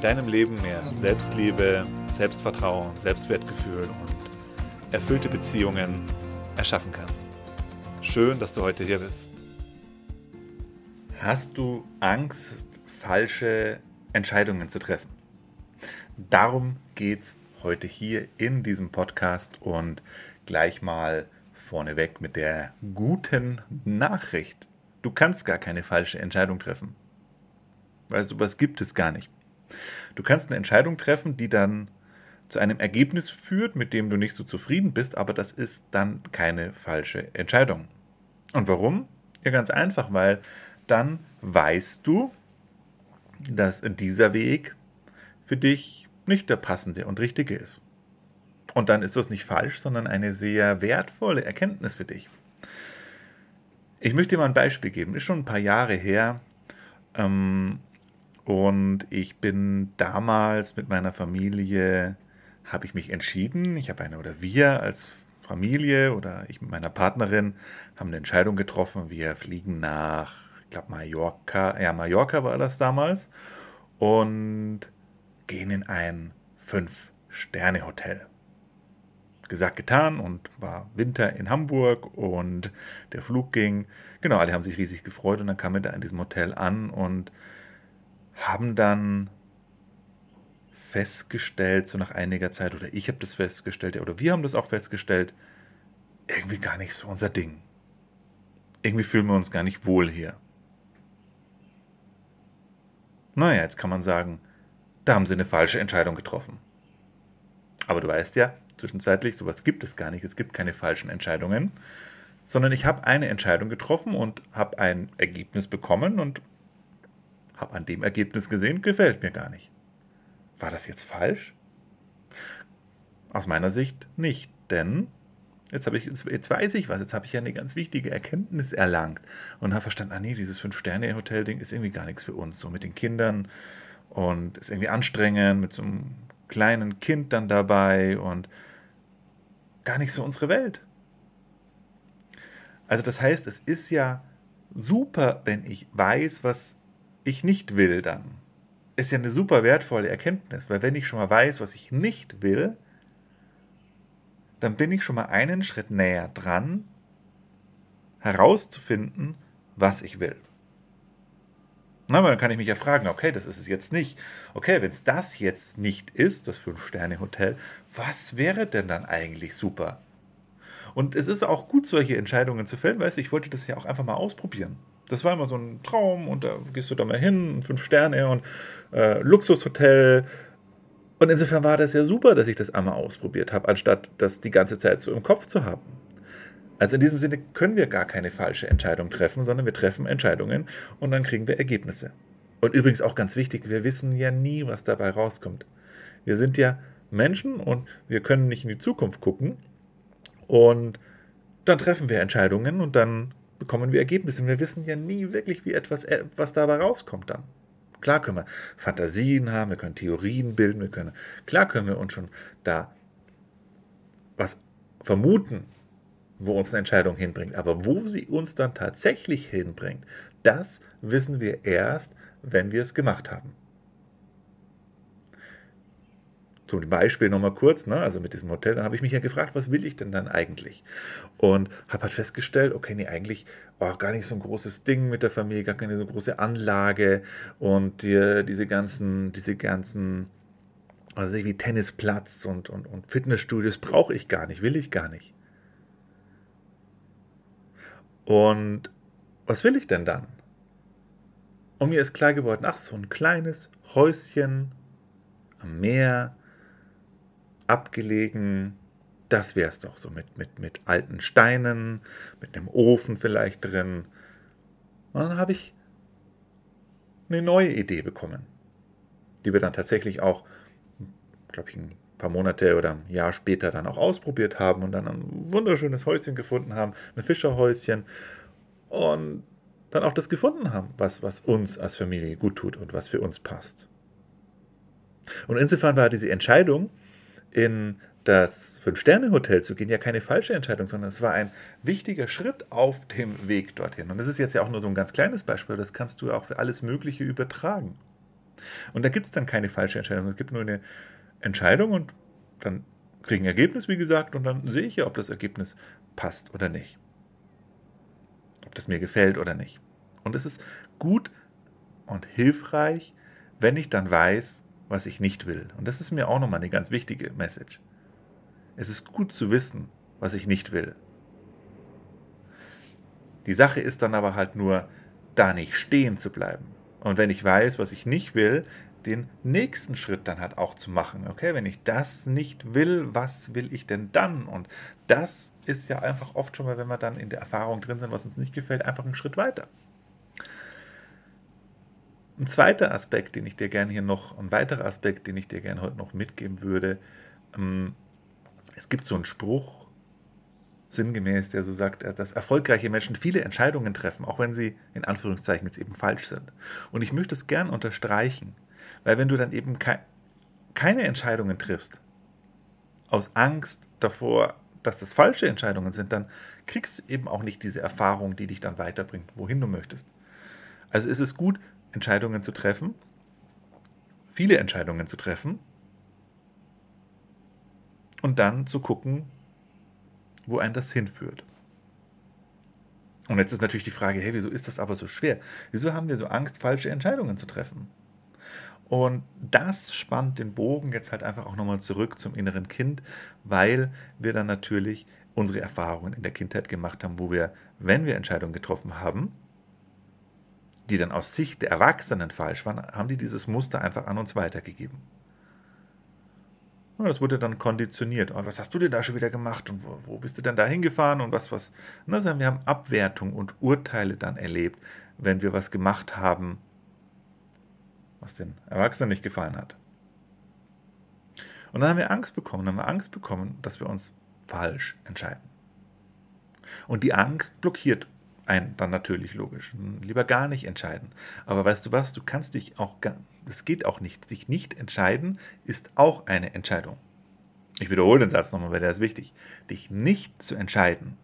deinem Leben mehr Selbstliebe, Selbstvertrauen, Selbstwertgefühl und erfüllte Beziehungen erschaffen kannst. Schön, dass du heute hier bist. Hast du Angst, falsche Entscheidungen zu treffen? Darum geht es heute hier in diesem Podcast und gleich mal vorneweg mit der guten Nachricht. Du kannst gar keine falsche Entscheidung treffen. Weil sowas gibt es gar nicht. Du kannst eine Entscheidung treffen, die dann zu einem Ergebnis führt, mit dem du nicht so zufrieden bist, aber das ist dann keine falsche Entscheidung. Und warum? Ja, ganz einfach, weil dann weißt du, dass dieser Weg für dich nicht der passende und richtige ist. Und dann ist das nicht falsch, sondern eine sehr wertvolle Erkenntnis für dich. Ich möchte dir mal ein Beispiel geben. Ist schon ein paar Jahre her. Ähm, und ich bin damals mit meiner Familie, habe ich mich entschieden, ich habe eine oder wir als Familie oder ich mit meiner Partnerin haben eine Entscheidung getroffen. Wir fliegen nach, ich glaube, Mallorca, ja, Mallorca war das damals und gehen in ein Fünf-Sterne-Hotel. Gesagt, getan und war Winter in Hamburg und der Flug ging. Genau, alle haben sich riesig gefreut und dann kamen wir da in diesem Hotel an und haben dann festgestellt, so nach einiger Zeit, oder ich habe das festgestellt, oder wir haben das auch festgestellt, irgendwie gar nicht so unser Ding. Irgendwie fühlen wir uns gar nicht wohl hier. Naja, jetzt kann man sagen, da haben sie eine falsche Entscheidung getroffen. Aber du weißt ja, zwischenzeitlich, sowas gibt es gar nicht. Es gibt keine falschen Entscheidungen, sondern ich habe eine Entscheidung getroffen und habe ein Ergebnis bekommen und habe an dem Ergebnis gesehen, gefällt mir gar nicht. War das jetzt falsch? Aus meiner Sicht nicht, denn jetzt, ich, jetzt weiß ich was, jetzt habe ich ja eine ganz wichtige Erkenntnis erlangt und habe verstanden, ah nee, dieses Fünf-Sterne-Hotel-Ding ist irgendwie gar nichts für uns, so mit den Kindern und ist irgendwie anstrengend, mit so einem kleinen Kind dann dabei und gar nicht so unsere Welt. Also das heißt, es ist ja super, wenn ich weiß, was ich nicht will dann. Ist ja eine super wertvolle Erkenntnis, weil wenn ich schon mal weiß, was ich nicht will, dann bin ich schon mal einen Schritt näher dran, herauszufinden, was ich will. Na, aber dann kann ich mich ja fragen, okay, das ist es jetzt nicht. Okay, wenn es das jetzt nicht ist, das Fünf-Sterne-Hotel, was wäre denn dann eigentlich super? Und es ist auch gut, solche Entscheidungen zu fällen, weißt du, ich wollte das ja auch einfach mal ausprobieren. Das war immer so ein Traum und da gehst du da mal hin, fünf Sterne und äh, Luxushotel. Und insofern war das ja super, dass ich das einmal ausprobiert habe, anstatt das die ganze Zeit so im Kopf zu haben. Also in diesem Sinne können wir gar keine falsche Entscheidung treffen, sondern wir treffen Entscheidungen und dann kriegen wir Ergebnisse. Und übrigens auch ganz wichtig, wir wissen ja nie, was dabei rauskommt. Wir sind ja Menschen und wir können nicht in die Zukunft gucken. Und dann treffen wir Entscheidungen und dann bekommen wir Ergebnisse. Und wir wissen ja nie wirklich, wie etwas, äh, was dabei rauskommt dann. Klar können wir Fantasien haben, wir können Theorien bilden, wir können, klar können wir uns schon da was vermuten, wo uns eine Entscheidung hinbringt. Aber wo sie uns dann tatsächlich hinbringt, das wissen wir erst, wenn wir es gemacht haben zum Beispiel nochmal kurz, ne, also mit diesem Hotel, dann habe ich mich ja gefragt, was will ich denn dann eigentlich? Und habe halt festgestellt, okay, nee, eigentlich oh, gar nicht so ein großes Ding mit der Familie, gar keine so große Anlage und die, diese ganzen, diese ganzen, also wie Tennisplatz und, und, und Fitnessstudios brauche ich gar nicht, will ich gar nicht. Und was will ich denn dann? Und mir ist klar geworden, ach, so ein kleines Häuschen am Meer, abgelegen. Das wäre es doch so mit, mit, mit alten Steinen, mit einem Ofen vielleicht drin. Und dann habe ich eine neue Idee bekommen, die wir dann tatsächlich auch glaube ich, ein paar Monate oder ein Jahr später dann auch ausprobiert haben und dann ein wunderschönes Häuschen gefunden haben, ein Fischerhäuschen und dann auch das gefunden haben, was, was uns als Familie gut tut und was für uns passt. Und insofern war diese Entscheidung, in das Fünf-Sterne-Hotel zu gehen, ja keine falsche Entscheidung, sondern es war ein wichtiger Schritt auf dem Weg dorthin. Und das ist jetzt ja auch nur so ein ganz kleines Beispiel, das kannst du auch für alles Mögliche übertragen. Und da gibt es dann keine falsche Entscheidung, es gibt nur eine Entscheidung und dann kriege ich ein Ergebnis, wie gesagt, und dann sehe ich ja, ob das Ergebnis passt oder nicht. Ob das mir gefällt oder nicht. Und es ist gut und hilfreich, wenn ich dann weiß, was ich nicht will. Und das ist mir auch nochmal eine ganz wichtige Message. Es ist gut zu wissen, was ich nicht will. Die Sache ist dann aber halt nur, da nicht stehen zu bleiben. Und wenn ich weiß, was ich nicht will, den nächsten Schritt dann halt auch zu machen. Okay, wenn ich das nicht will, was will ich denn dann? Und das ist ja einfach oft schon mal, wenn wir dann in der Erfahrung drin sind, was uns nicht gefällt, einfach einen Schritt weiter. Ein zweiter Aspekt, den ich dir gerne hier noch, ein weiterer Aspekt, den ich dir gerne heute noch mitgeben würde, ähm, es gibt so einen Spruch, sinngemäß, der so sagt, dass erfolgreiche Menschen viele Entscheidungen treffen, auch wenn sie in Anführungszeichen jetzt eben falsch sind. Und ich möchte es gern unterstreichen, weil wenn du dann eben ke keine Entscheidungen triffst, aus Angst davor, dass das falsche Entscheidungen sind, dann kriegst du eben auch nicht diese Erfahrung, die dich dann weiterbringt, wohin du möchtest. Also ist es gut, Entscheidungen zu treffen, viele Entscheidungen zu treffen und dann zu gucken, wo ein das hinführt. Und jetzt ist natürlich die Frage, hey, wieso ist das aber so schwer? Wieso haben wir so Angst, falsche Entscheidungen zu treffen? Und das spannt den Bogen jetzt halt einfach auch nochmal zurück zum inneren Kind, weil wir dann natürlich unsere Erfahrungen in der Kindheit gemacht haben, wo wir, wenn wir Entscheidungen getroffen haben, die dann aus Sicht der Erwachsenen falsch waren, haben die dieses Muster einfach an uns weitergegeben. Und das wurde dann konditioniert. Oh, was hast du denn da schon wieder gemacht und wo, wo bist du denn da hingefahren und was, was. Also wir haben Abwertung und Urteile dann erlebt, wenn wir was gemacht haben, was den Erwachsenen nicht gefallen hat. Und dann haben wir Angst bekommen, dann haben wir Angst bekommen, dass wir uns falsch entscheiden. Und die Angst blockiert ein, dann natürlich logisch. Lieber gar nicht entscheiden. Aber weißt du was, du kannst dich auch, es geht auch nicht. Sich nicht entscheiden ist auch eine Entscheidung. Ich wiederhole den Satz nochmal, weil der ist wichtig. Dich nicht zu entscheiden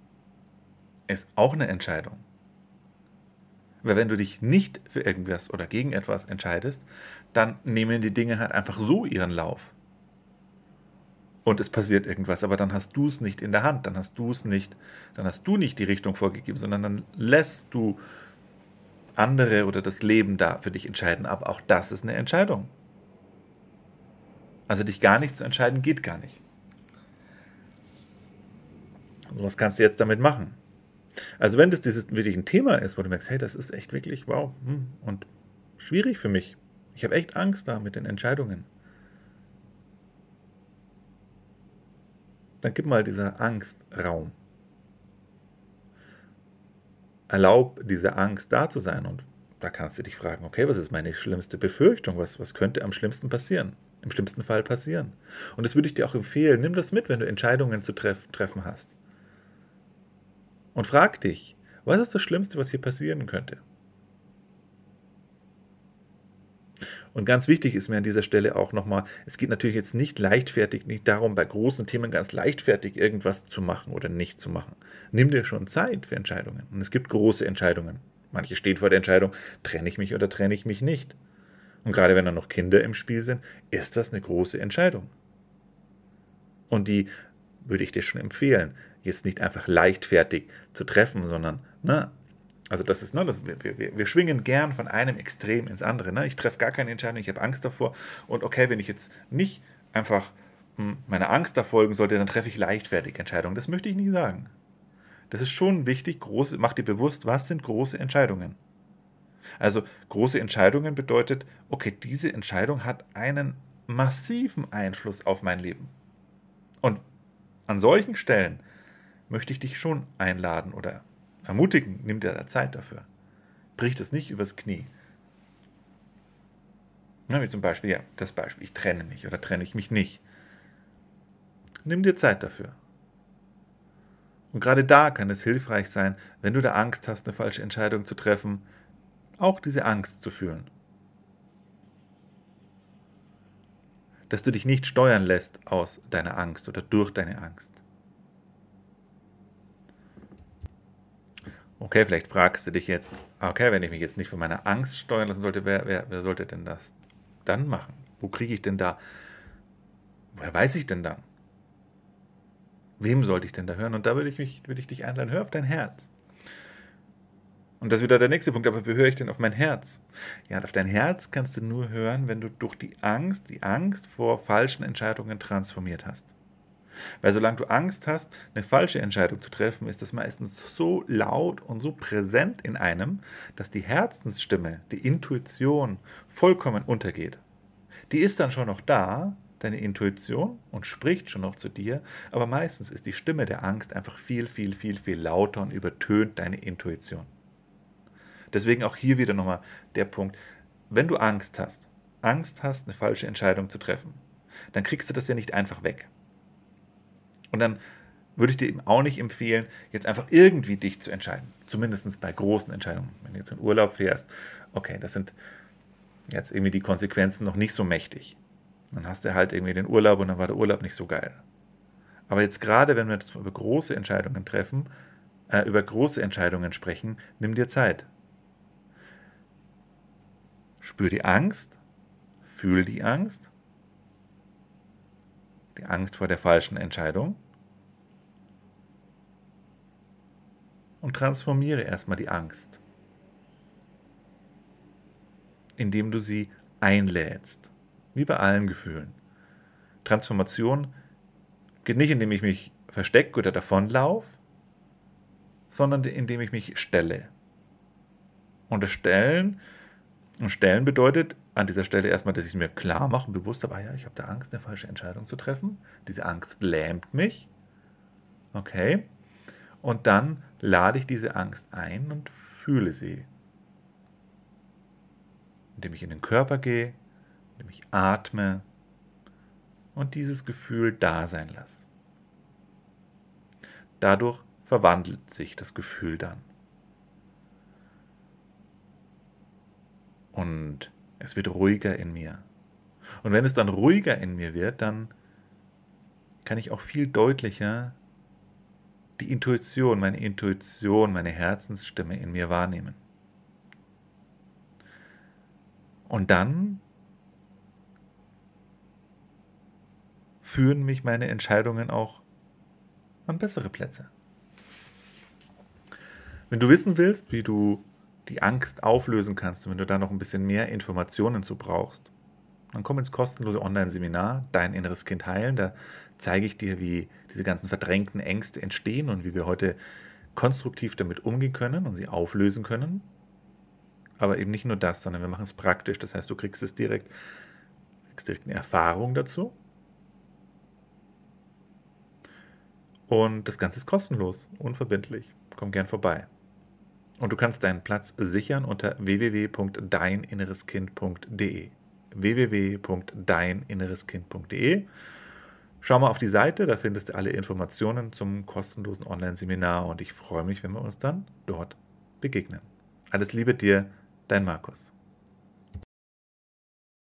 ist auch eine Entscheidung. Weil wenn du dich nicht für irgendwas oder gegen etwas entscheidest, dann nehmen die Dinge halt einfach so ihren Lauf und es passiert irgendwas, aber dann hast du es nicht in der Hand, dann hast du es nicht, dann hast du nicht die Richtung vorgegeben, sondern dann lässt du andere oder das Leben da für dich entscheiden. Aber auch das ist eine Entscheidung. Also dich gar nicht zu entscheiden geht gar nicht. Also was kannst du jetzt damit machen? Also wenn das dieses wirklich ein Thema ist, wo du merkst, hey, das ist echt wirklich wow hm, und schwierig für mich. Ich habe echt Angst da mit den Entscheidungen dann gib mal dieser Angst Raum. Erlaub dieser Angst da zu sein und da kannst du dich fragen, okay, was ist meine schlimmste Befürchtung? Was, was könnte am schlimmsten passieren? Im schlimmsten Fall passieren. Und das würde ich dir auch empfehlen. Nimm das mit, wenn du Entscheidungen zu treff, treffen hast. Und frag dich, was ist das Schlimmste, was hier passieren könnte? Und ganz wichtig ist mir an dieser Stelle auch nochmal, es geht natürlich jetzt nicht leichtfertig, nicht darum, bei großen Themen ganz leichtfertig irgendwas zu machen oder nicht zu machen. Nimm dir schon Zeit für Entscheidungen. Und es gibt große Entscheidungen. Manche stehen vor der Entscheidung, trenne ich mich oder trenne ich mich nicht. Und gerade wenn da noch Kinder im Spiel sind, ist das eine große Entscheidung. Und die würde ich dir schon empfehlen, jetzt nicht einfach leichtfertig zu treffen, sondern ne, also das ist, ne, das, wir, wir, wir schwingen gern von einem Extrem ins andere. Ne? Ich treffe gar keine Entscheidung, ich habe Angst davor. Und okay, wenn ich jetzt nicht einfach hm, meiner Angst da folgen sollte, dann treffe ich leichtfertig Entscheidungen. Das möchte ich nicht sagen. Das ist schon wichtig, große, mach dir bewusst, was sind große Entscheidungen. Also große Entscheidungen bedeutet, okay, diese Entscheidung hat einen massiven Einfluss auf mein Leben. Und an solchen Stellen möchte ich dich schon einladen oder ermutigen, nimm dir da Zeit dafür. Bricht es nicht übers Knie. Na, wie zum Beispiel, ja, das Beispiel, ich trenne mich oder trenne ich mich nicht. Nimm dir Zeit dafür. Und gerade da kann es hilfreich sein, wenn du da Angst hast, eine falsche Entscheidung zu treffen, auch diese Angst zu fühlen. Dass du dich nicht steuern lässt aus deiner Angst oder durch deine Angst. Okay, vielleicht fragst du dich jetzt, okay, wenn ich mich jetzt nicht von meiner Angst steuern lassen sollte, wer, wer, wer sollte denn das dann machen? Wo kriege ich denn da, woher weiß ich denn dann? Wem sollte ich denn da hören? Und da würde ich, mich, würde ich dich einladen, hör auf dein Herz. Und das ist wieder der nächste Punkt, aber wie höre ich denn auf mein Herz? Ja, auf dein Herz kannst du nur hören, wenn du durch die Angst, die Angst vor falschen Entscheidungen transformiert hast. Weil solange du Angst hast, eine falsche Entscheidung zu treffen, ist das meistens so laut und so präsent in einem, dass die Herzensstimme, die Intuition vollkommen untergeht. Die ist dann schon noch da, deine Intuition, und spricht schon noch zu dir, aber meistens ist die Stimme der Angst einfach viel, viel, viel, viel lauter und übertönt deine Intuition. Deswegen auch hier wieder nochmal der Punkt, wenn du Angst hast, Angst hast, eine falsche Entscheidung zu treffen, dann kriegst du das ja nicht einfach weg. Und dann würde ich dir eben auch nicht empfehlen, jetzt einfach irgendwie dich zu entscheiden. Zumindest bei großen Entscheidungen. Wenn du jetzt in Urlaub fährst, okay, das sind jetzt irgendwie die Konsequenzen noch nicht so mächtig. Dann hast du halt irgendwie den Urlaub und dann war der Urlaub nicht so geil. Aber jetzt gerade, wenn wir jetzt über große Entscheidungen treffen, äh, über große Entscheidungen sprechen, nimm dir Zeit. Spür die Angst, fühl die Angst, die Angst vor der falschen Entscheidung und transformiere erstmal die Angst, indem du sie einlädst, wie bei allen Gefühlen. Transformation geht nicht, indem ich mich verstecke oder davonlaufe, sondern indem ich mich stelle. Und das Stellen, und Stellen bedeutet an dieser Stelle erstmal, dass ich mir klar mache und bewusst habe, ah ja, ich habe da Angst, eine falsche Entscheidung zu treffen. Diese Angst lähmt mich. Okay. Und dann lade ich diese Angst ein und fühle sie. Indem ich in den Körper gehe, indem ich atme und dieses Gefühl da sein lasse. Dadurch verwandelt sich das Gefühl dann. Und es wird ruhiger in mir. Und wenn es dann ruhiger in mir wird, dann kann ich auch viel deutlicher die Intuition, meine Intuition, meine Herzensstimme in mir wahrnehmen. Und dann führen mich meine Entscheidungen auch an bessere Plätze. Wenn du wissen willst, wie du die Angst auflösen kannst wenn du da noch ein bisschen mehr Informationen zu brauchst, dann komm ins kostenlose Online-Seminar Dein inneres Kind heilen. Da zeige ich dir, wie diese ganzen verdrängten Ängste entstehen und wie wir heute konstruktiv damit umgehen können und sie auflösen können. Aber eben nicht nur das, sondern wir machen es praktisch. Das heißt, du kriegst es direkt, kriegst direkt eine Erfahrung dazu. Und das Ganze ist kostenlos, unverbindlich. Komm gern vorbei. Und du kannst deinen Platz sichern unter www.deininnereskind.de www.deininnereskind.de. Schau mal auf die Seite, da findest du alle Informationen zum kostenlosen Online-Seminar und ich freue mich, wenn wir uns dann dort begegnen. Alles Liebe dir, dein Markus.